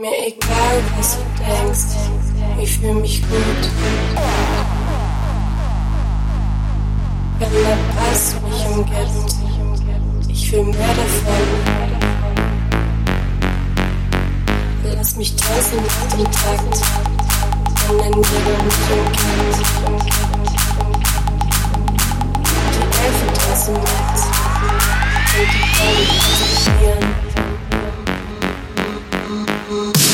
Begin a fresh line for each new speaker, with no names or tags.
Mir egal, was du denkst, ich fühle mich gut. Wenn der Bass mich umgibt, ich will mehr davon. Lass mich tanzen mit dem Takt, wenn der Nebel mich umgibt. Die Elfen tanzen mit und die Bäume konzentrieren. Wenn